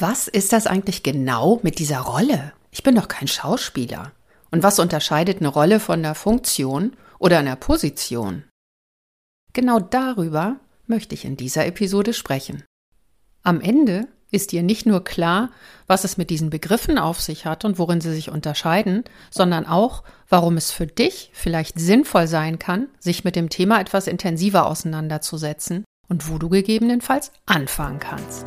Was ist das eigentlich genau mit dieser Rolle? Ich bin doch kein Schauspieler. Und was unterscheidet eine Rolle von einer Funktion oder einer Position? Genau darüber möchte ich in dieser Episode sprechen. Am Ende ist dir nicht nur klar, was es mit diesen Begriffen auf sich hat und worin sie sich unterscheiden, sondern auch, warum es für dich vielleicht sinnvoll sein kann, sich mit dem Thema etwas intensiver auseinanderzusetzen und wo du gegebenenfalls anfangen kannst.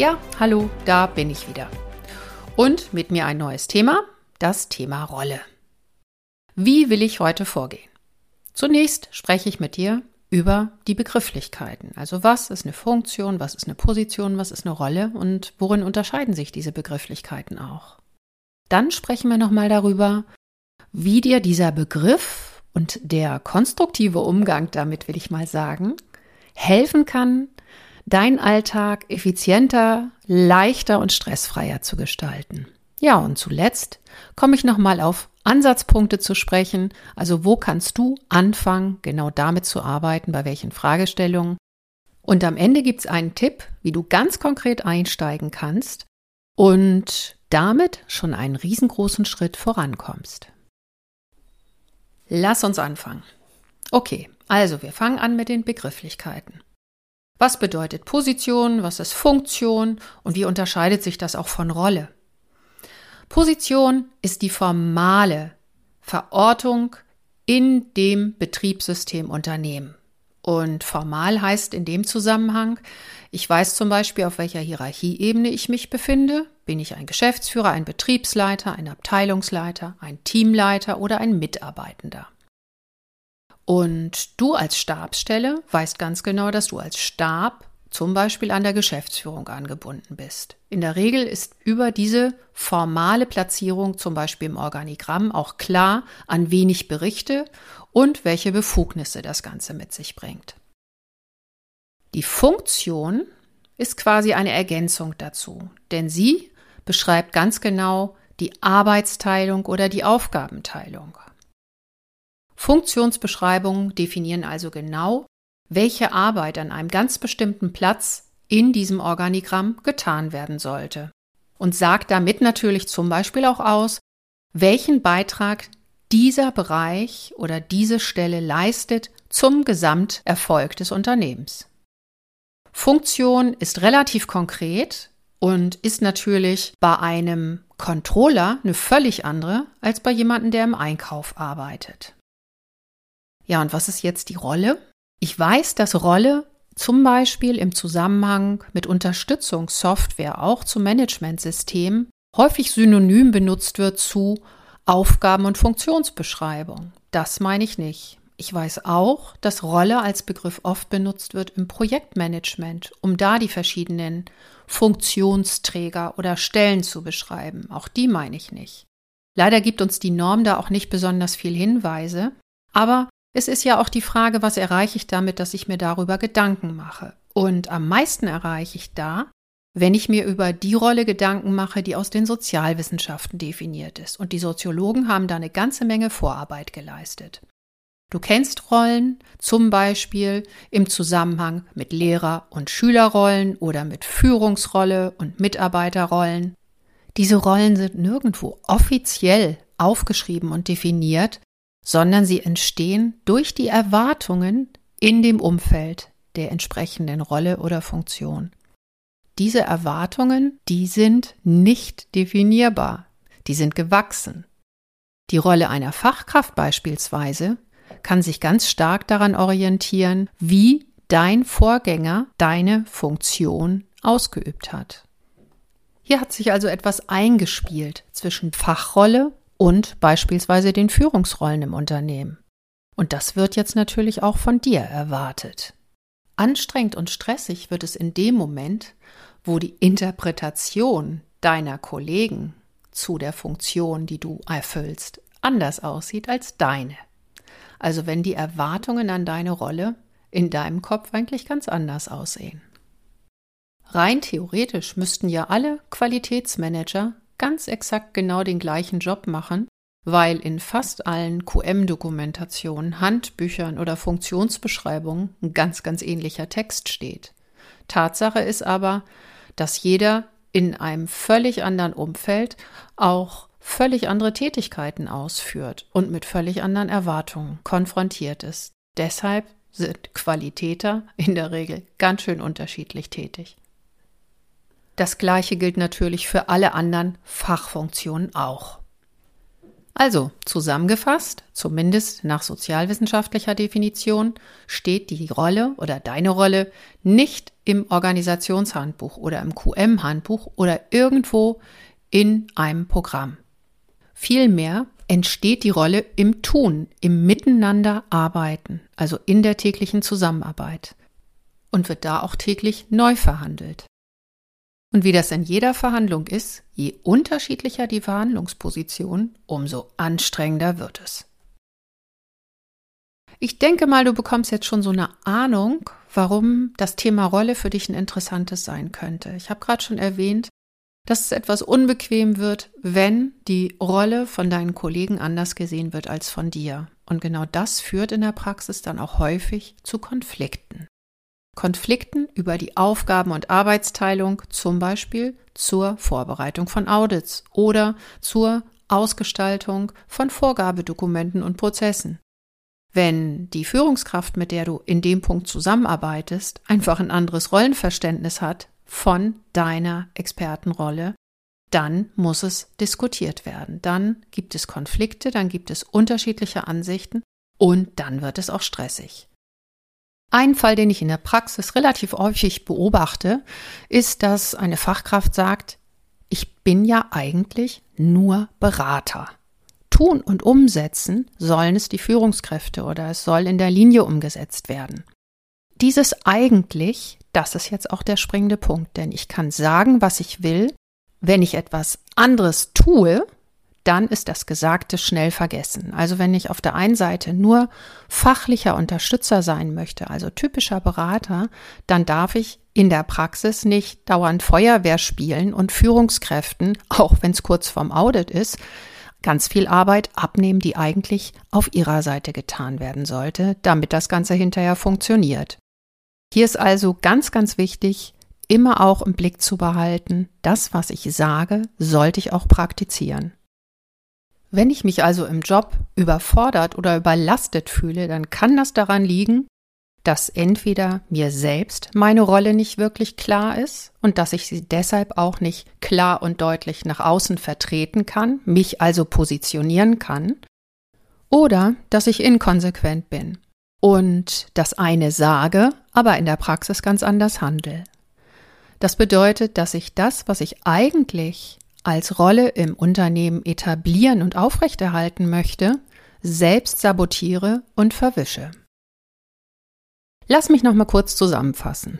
Ja, hallo, da bin ich wieder. Und mit mir ein neues Thema, das Thema Rolle. Wie will ich heute vorgehen? Zunächst spreche ich mit dir über die Begrifflichkeiten. Also was ist eine Funktion, was ist eine Position, was ist eine Rolle und worin unterscheiden sich diese Begrifflichkeiten auch? Dann sprechen wir nochmal darüber, wie dir dieser Begriff und der konstruktive Umgang damit, will ich mal sagen, helfen kann, deinen Alltag effizienter, leichter und stressfreier zu gestalten. Ja, und zuletzt komme ich nochmal auf Ansatzpunkte zu sprechen. Also wo kannst du anfangen, genau damit zu arbeiten, bei welchen Fragestellungen. Und am Ende gibt es einen Tipp, wie du ganz konkret einsteigen kannst und damit schon einen riesengroßen Schritt vorankommst. Lass uns anfangen. Okay, also wir fangen an mit den Begrifflichkeiten. Was bedeutet Position, was ist Funktion und wie unterscheidet sich das auch von Rolle? Position ist die formale Verortung in dem Betriebssystem Unternehmen. Und formal heißt in dem Zusammenhang, ich weiß zum Beispiel, auf welcher Hierarchieebene ich mich befinde. Bin ich ein Geschäftsführer, ein Betriebsleiter, ein Abteilungsleiter, ein Teamleiter oder ein Mitarbeitender? Und du als Stabsstelle weißt ganz genau, dass du als Stab zum Beispiel an der Geschäftsführung angebunden bist. In der Regel ist über diese formale Platzierung, zum Beispiel im Organigramm, auch klar, an wen ich berichte und welche Befugnisse das Ganze mit sich bringt. Die Funktion ist quasi eine Ergänzung dazu, denn sie beschreibt ganz genau die Arbeitsteilung oder die Aufgabenteilung. Funktionsbeschreibungen definieren also genau, welche Arbeit an einem ganz bestimmten Platz in diesem Organigramm getan werden sollte. Und sagt damit natürlich zum Beispiel auch aus, welchen Beitrag dieser Bereich oder diese Stelle leistet zum Gesamterfolg des Unternehmens. Funktion ist relativ konkret und ist natürlich bei einem Controller eine völlig andere als bei jemandem, der im Einkauf arbeitet. Ja, und was ist jetzt die Rolle? Ich weiß, dass Rolle zum Beispiel im Zusammenhang mit Unterstützungssoftware auch zum Managementsystem häufig synonym benutzt wird zu Aufgaben- und Funktionsbeschreibung. Das meine ich nicht. Ich weiß auch, dass Rolle als Begriff oft benutzt wird im Projektmanagement, um da die verschiedenen Funktionsträger oder Stellen zu beschreiben. Auch die meine ich nicht. Leider gibt uns die Norm da auch nicht besonders viel Hinweise, aber es ist ja auch die Frage, was erreiche ich damit, dass ich mir darüber Gedanken mache. Und am meisten erreiche ich da, wenn ich mir über die Rolle Gedanken mache, die aus den Sozialwissenschaften definiert ist. Und die Soziologen haben da eine ganze Menge Vorarbeit geleistet. Du kennst Rollen, zum Beispiel im Zusammenhang mit Lehrer- und Schülerrollen oder mit Führungsrolle und Mitarbeiterrollen. Diese Rollen sind nirgendwo offiziell aufgeschrieben und definiert, sondern sie entstehen durch die Erwartungen in dem Umfeld der entsprechenden Rolle oder Funktion. Diese Erwartungen, die sind nicht definierbar, die sind gewachsen. Die Rolle einer Fachkraft beispielsweise kann sich ganz stark daran orientieren, wie dein Vorgänger deine Funktion ausgeübt hat. Hier hat sich also etwas eingespielt zwischen Fachrolle und beispielsweise den Führungsrollen im Unternehmen. Und das wird jetzt natürlich auch von dir erwartet. Anstrengend und stressig wird es in dem Moment, wo die Interpretation deiner Kollegen zu der Funktion, die du erfüllst, anders aussieht als deine. Also wenn die Erwartungen an deine Rolle in deinem Kopf eigentlich ganz anders aussehen. Rein theoretisch müssten ja alle Qualitätsmanager ganz exakt genau den gleichen Job machen, weil in fast allen QM-Dokumentationen, Handbüchern oder Funktionsbeschreibungen ein ganz, ganz ähnlicher Text steht. Tatsache ist aber, dass jeder in einem völlig anderen Umfeld auch völlig andere Tätigkeiten ausführt und mit völlig anderen Erwartungen konfrontiert ist. Deshalb sind Qualitäter in der Regel ganz schön unterschiedlich tätig. Das gleiche gilt natürlich für alle anderen Fachfunktionen auch. Also, zusammengefasst, zumindest nach sozialwissenschaftlicher Definition, steht die Rolle oder deine Rolle nicht im Organisationshandbuch oder im QM-Handbuch oder irgendwo in einem Programm. Vielmehr entsteht die Rolle im Tun, im Miteinander arbeiten, also in der täglichen Zusammenarbeit und wird da auch täglich neu verhandelt. Und wie das in jeder Verhandlung ist, je unterschiedlicher die Verhandlungsposition, umso anstrengender wird es. Ich denke mal, du bekommst jetzt schon so eine Ahnung, warum das Thema Rolle für dich ein interessantes sein könnte. Ich habe gerade schon erwähnt, dass es etwas unbequem wird, wenn die Rolle von deinen Kollegen anders gesehen wird als von dir. Und genau das führt in der Praxis dann auch häufig zu Konflikten. Konflikten über die Aufgaben- und Arbeitsteilung, zum Beispiel zur Vorbereitung von Audits oder zur Ausgestaltung von Vorgabedokumenten und Prozessen. Wenn die Führungskraft, mit der du in dem Punkt zusammenarbeitest, einfach ein anderes Rollenverständnis hat von deiner Expertenrolle, dann muss es diskutiert werden. Dann gibt es Konflikte, dann gibt es unterschiedliche Ansichten und dann wird es auch stressig. Ein Fall, den ich in der Praxis relativ häufig beobachte, ist, dass eine Fachkraft sagt, ich bin ja eigentlich nur Berater. Tun und umsetzen sollen es die Führungskräfte oder es soll in der Linie umgesetzt werden. Dieses eigentlich, das ist jetzt auch der springende Punkt, denn ich kann sagen, was ich will. Wenn ich etwas anderes tue, dann ist das Gesagte schnell vergessen. Also wenn ich auf der einen Seite nur fachlicher Unterstützer sein möchte, also typischer Berater, dann darf ich in der Praxis nicht dauernd Feuerwehr spielen und Führungskräften, auch wenn es kurz vorm Audit ist, ganz viel Arbeit abnehmen, die eigentlich auf ihrer Seite getan werden sollte, damit das Ganze hinterher funktioniert. Hier ist also ganz, ganz wichtig, immer auch im Blick zu behalten, das, was ich sage, sollte ich auch praktizieren. Wenn ich mich also im Job überfordert oder überlastet fühle, dann kann das daran liegen, dass entweder mir selbst meine Rolle nicht wirklich klar ist und dass ich sie deshalb auch nicht klar und deutlich nach außen vertreten kann, mich also positionieren kann, oder dass ich inkonsequent bin und das eine sage, aber in der Praxis ganz anders handle. Das bedeutet, dass ich das, was ich eigentlich als Rolle im Unternehmen etablieren und aufrechterhalten möchte, selbst sabotiere und verwische. Lass mich noch mal kurz zusammenfassen.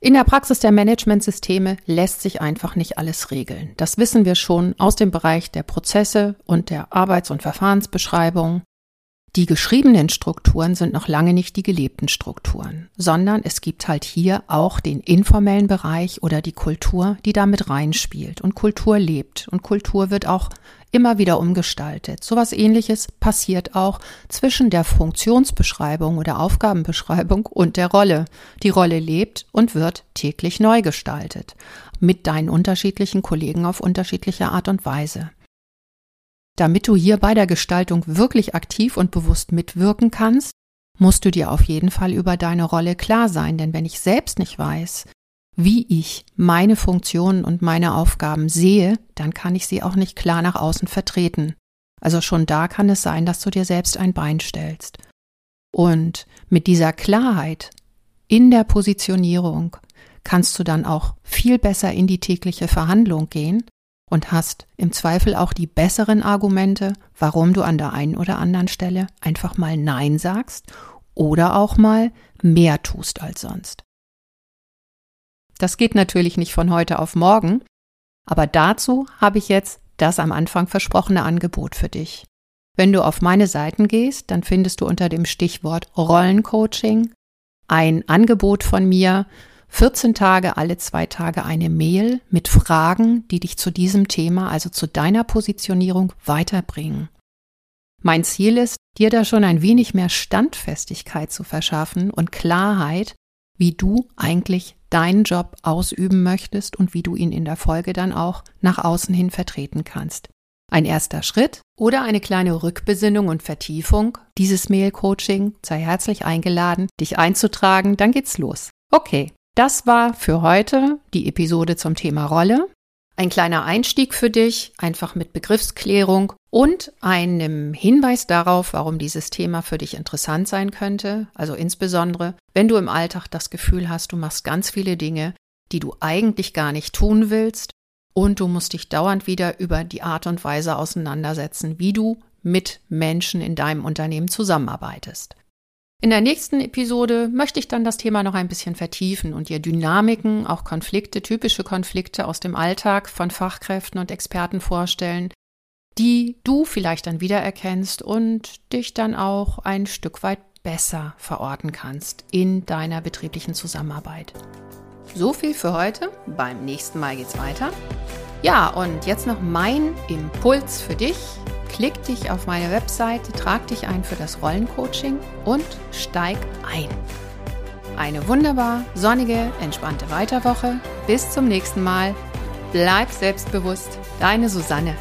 In der Praxis der Managementsysteme lässt sich einfach nicht alles regeln. Das wissen wir schon aus dem Bereich der Prozesse und der Arbeits- und Verfahrensbeschreibung. Die geschriebenen Strukturen sind noch lange nicht die gelebten Strukturen, sondern es gibt halt hier auch den informellen Bereich oder die Kultur, die damit reinspielt. Und Kultur lebt und Kultur wird auch immer wieder umgestaltet. Sowas ähnliches passiert auch zwischen der Funktionsbeschreibung oder Aufgabenbeschreibung und der Rolle. Die Rolle lebt und wird täglich neu gestaltet. Mit deinen unterschiedlichen Kollegen auf unterschiedliche Art und Weise. Damit du hier bei der Gestaltung wirklich aktiv und bewusst mitwirken kannst, musst du dir auf jeden Fall über deine Rolle klar sein, denn wenn ich selbst nicht weiß, wie ich meine Funktionen und meine Aufgaben sehe, dann kann ich sie auch nicht klar nach außen vertreten. Also schon da kann es sein, dass du dir selbst ein Bein stellst. Und mit dieser Klarheit in der Positionierung kannst du dann auch viel besser in die tägliche Verhandlung gehen und hast im Zweifel auch die besseren Argumente, warum du an der einen oder anderen Stelle einfach mal Nein sagst oder auch mal mehr tust als sonst. Das geht natürlich nicht von heute auf morgen, aber dazu habe ich jetzt das am Anfang versprochene Angebot für dich. Wenn du auf meine Seiten gehst, dann findest du unter dem Stichwort Rollencoaching ein Angebot von mir, 14 Tage, alle zwei Tage eine Mail mit Fragen, die dich zu diesem Thema, also zu deiner Positionierung, weiterbringen. Mein Ziel ist, dir da schon ein wenig mehr Standfestigkeit zu verschaffen und Klarheit, wie du eigentlich deinen Job ausüben möchtest und wie du ihn in der Folge dann auch nach außen hin vertreten kannst. Ein erster Schritt oder eine kleine Rückbesinnung und Vertiefung dieses Mail-Coaching, sei herzlich eingeladen, dich einzutragen, dann geht's los. Okay, das war für heute die Episode zum Thema Rolle. Ein kleiner Einstieg für dich, einfach mit Begriffsklärung und einem Hinweis darauf, warum dieses Thema für dich interessant sein könnte. Also insbesondere, wenn du im Alltag das Gefühl hast, du machst ganz viele Dinge, die du eigentlich gar nicht tun willst und du musst dich dauernd wieder über die Art und Weise auseinandersetzen, wie du mit Menschen in deinem Unternehmen zusammenarbeitest. In der nächsten Episode möchte ich dann das Thema noch ein bisschen vertiefen und dir Dynamiken, auch Konflikte, typische Konflikte aus dem Alltag von Fachkräften und Experten vorstellen, die du vielleicht dann wiedererkennst und dich dann auch ein Stück weit besser verorten kannst in deiner betrieblichen Zusammenarbeit. So viel für heute. Beim nächsten Mal geht's weiter. Ja, und jetzt noch mein Impuls für dich Klick dich auf meine Webseite, trag dich ein für das Rollencoaching und steig ein. Eine wunderbar sonnige, entspannte Weiterwoche. Bis zum nächsten Mal. Bleib selbstbewusst. Deine Susanne.